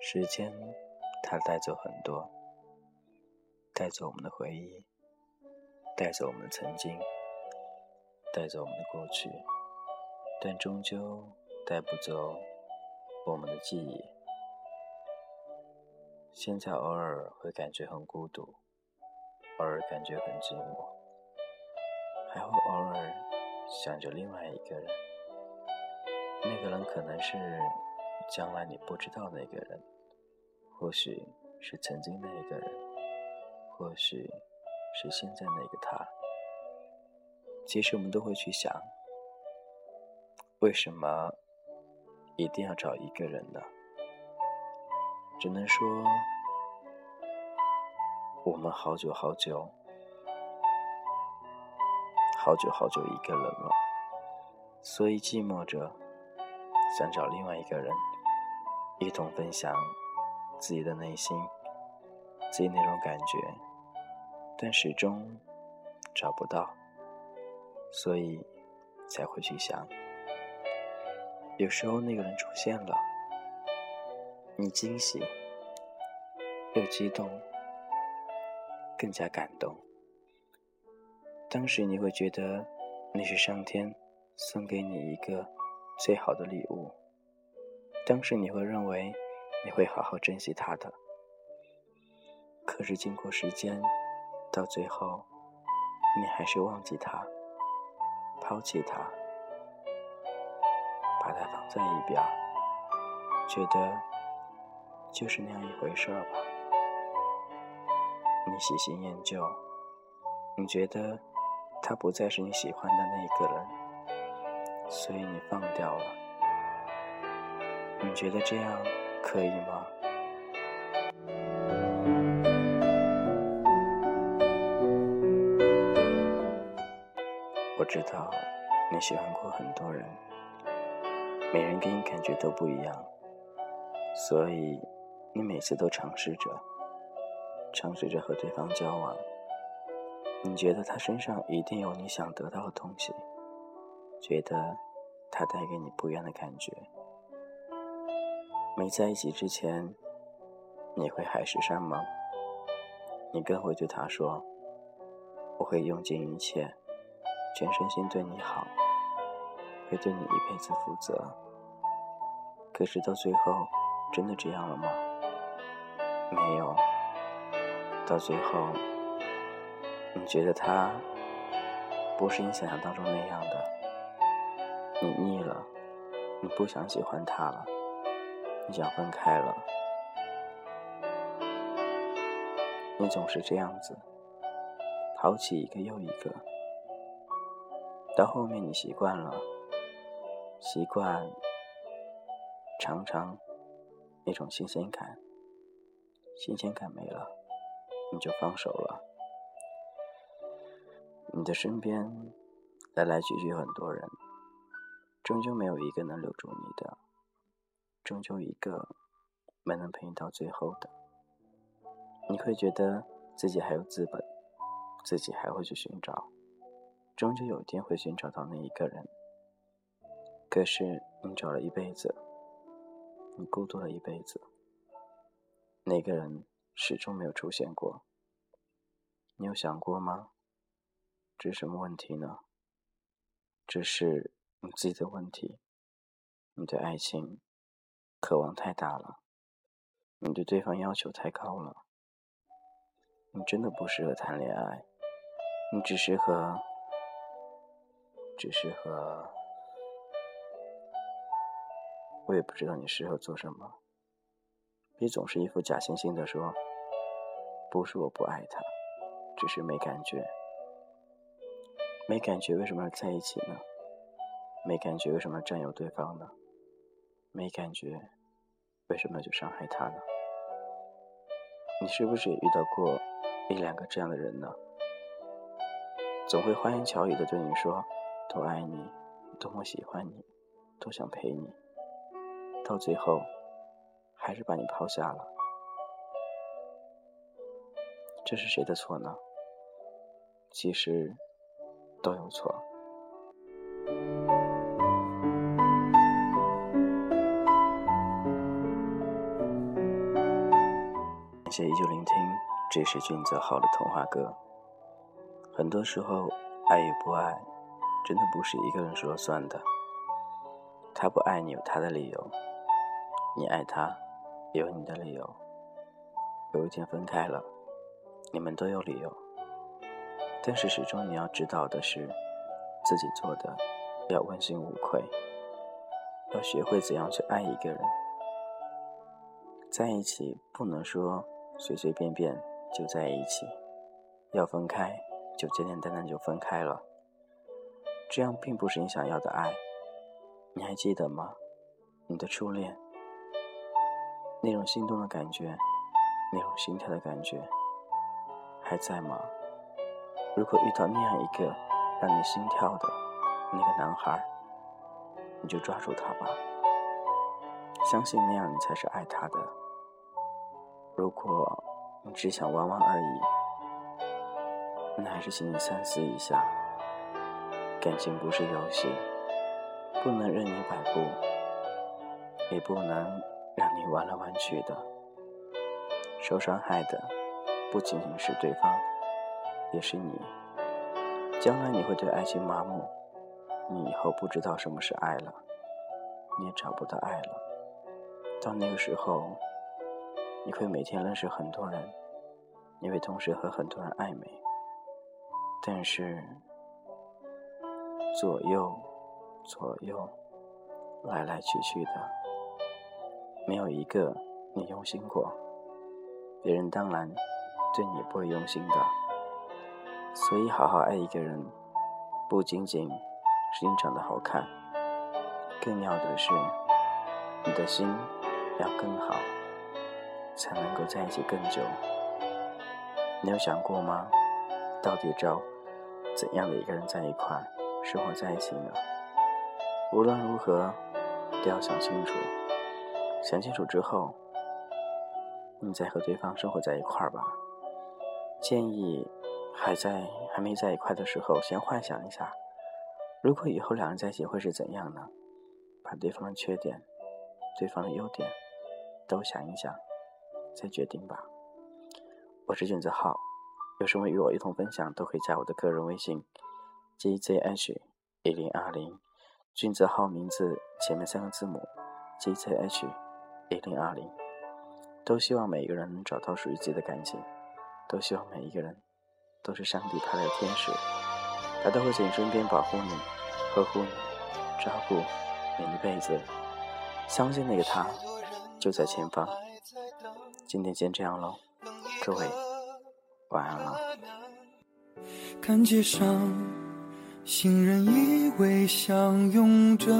时间，它带走很多，带走我们的回忆，带走我们的曾经，带走我们的过去，但终究带不走我们的记忆。现在偶尔会感觉很孤独，偶尔感觉很寂寞，还会偶尔想着另外一个人。那个人可能是将来你不知道那个人。或许是曾经那个人，或许是现在那个他。其实我们都会去想，为什么一定要找一个人呢？只能说，我们好久好久，好久好久一个人了，所以寂寞着，想找另外一个人，一同分享。自己的内心，自己那种感觉，但始终找不到，所以才会去想。有时候那个人出现了，你惊喜又激动，更加感动。当时你会觉得那是上天送给你一个最好的礼物，当时你会认为。你会好好珍惜他的，可是经过时间，到最后，你还是忘记他，抛弃他，把他放在一边，觉得就是那样一回事儿吧。你喜新厌旧，你觉得他不再是你喜欢的那个人，所以你放掉了。你觉得这样？可以吗？我知道你喜欢过很多人，每人给你感觉都不一样，所以你每次都尝试着，尝试着和对方交往。你觉得他身上一定有你想得到的东西，觉得他带给你不一样的感觉。没在一起之前，你会海誓山盟，你更会对他说：“我会用尽一切，全身心对你好，会对你一辈子负责。”可是到最后，真的这样了吗？没有。到最后，你觉得他不是你想象当中那样的，你腻了，你不想喜欢他了。你想分开了，你总是这样子，抛弃一个又一个，到后面你习惯了，习惯常常那种新鲜感，新鲜感没了，你就放手了。你的身边来来去去很多人，终究没有一个能留住你的。终究一个没能陪你到最后的，你会觉得自己还有资本，自己还会去寻找，终究有一天会寻找到那一个人。可是你找了一辈子，你孤独了一辈子，那个人始终没有出现过。你有想过吗？这是什么问题呢？这是你自己的问题，你对爱情。渴望太大了，你对对方要求太高了，你真的不适合谈恋爱，你只适合，只适合，我也不知道你适合做什么。别总是一副假惺惺的说，不是我不爱他，只是没感觉，没感觉为什么要在一起呢？没感觉为什么要占有对方呢？没感觉，为什么要去伤害他呢？你是不是也遇到过一两个这样的人呢？总会花言巧语的对你说多爱你，多么喜欢你，多想陪你，到最后还是把你抛下了。这是谁的错呢？其实都有错。感谢依旧聆听，这是俊泽浩的童话歌。很多时候，爱与不爱，真的不是一个人说了算的。他不爱你有他的理由，你爱他也有你的理由。有一天分开了，你们都有理由。但是始终你要知道的是，自己做的要问心无愧，要学会怎样去爱一个人。在一起不能说随随便便就在一起，要分开就简简单单就分开了。这样并不是你想要的爱。你还记得吗？你的初恋，那种心动的感觉，那种心跳的感觉，还在吗？如果遇到那样一个让你心跳的那个男孩，你就抓住他吧，相信那样你才是爱他的。如果你只想玩玩而已，那还是请你三思一下。感情不是游戏，不能任你摆布，也不能让你玩来玩去的。受伤害的不仅仅是对方。也是你，将来你会对爱情麻木，你以后不知道什么是爱了，你也找不到爱了。到那个时候，你会每天认识很多人，你会同时和很多人暧昧，但是左右左右来来去去的，没有一个你用心过，别人当然对你不会用心的。所以，好好爱一个人，不仅仅是你长得好看，更要的是你的心要更好，才能够在一起更久。你有想过吗？到底找怎样的一个人在一块生活在一起呢？无论如何，都要想清楚。想清楚之后，你再和对方生活在一块儿吧。建议。还在还没在一块的时候，先幻想一下，如果以后两人在一起会是怎样呢？把对方的缺点、对方的优点都想一想，再决定吧。我是卷子浩，有什么与我一同分享，都可以加我的个人微信：gzh 一零二零。俊子浩名字前面三个字母 gzh 一零二零。都希望每一个人能找到属于自己的感情，都希望每一个人。都是上帝派来的天使，他都会在你身边保护你、呵护你、照顾你一辈子。相信那个他就在前方。今天先这样喽，各位晚安了。看街上行人依偎相拥着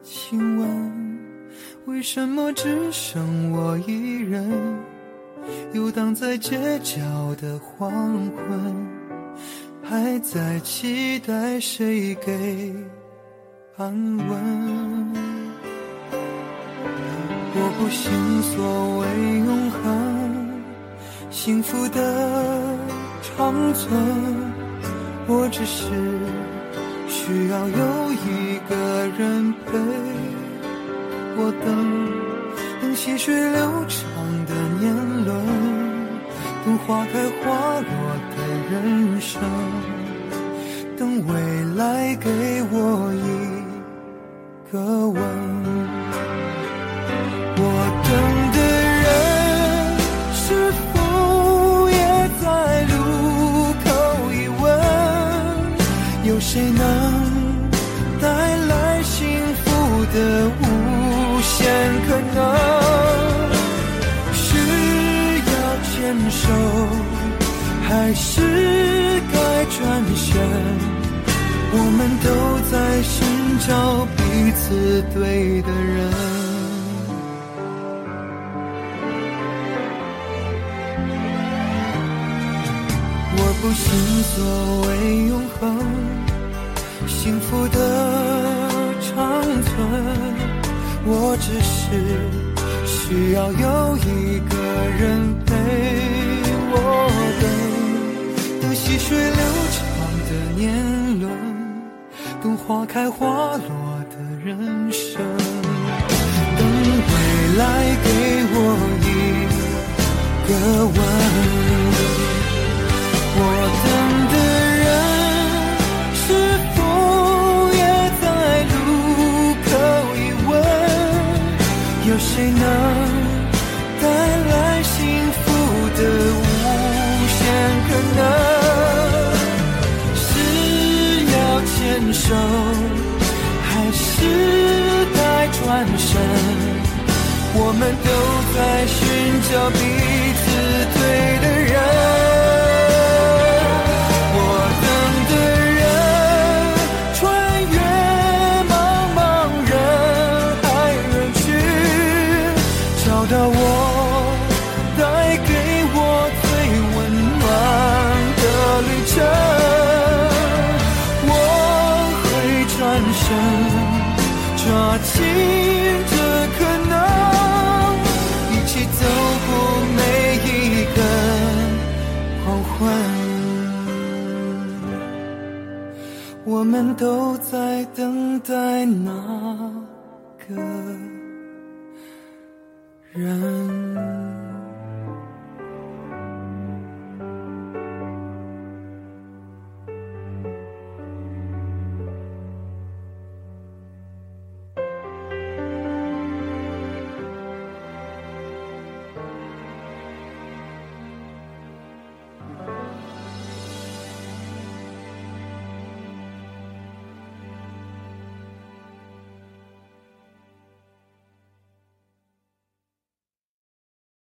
亲吻，为什么只剩我一人？游荡在街角的黄昏，还在期待谁给安稳。我不信所谓永恒，幸福的长存，我只是需要有一个人陪我等，等细水流长的。等花开花落的人生，等未来给我一个吻。我等的人是否也在路口一问？有谁能带来幸福的手，还是该转身？我们都在寻找彼此对的人。我不信所谓永恒，幸福的长存，我只是。需要有一个人陪我等，等细水流长的年轮，等。花开花落的人生。等未来给我一个吻。我等的人是否也在路口一问？有谁能？手，还是在转身？我们都在寻找彼此对的我们都在等待那个人。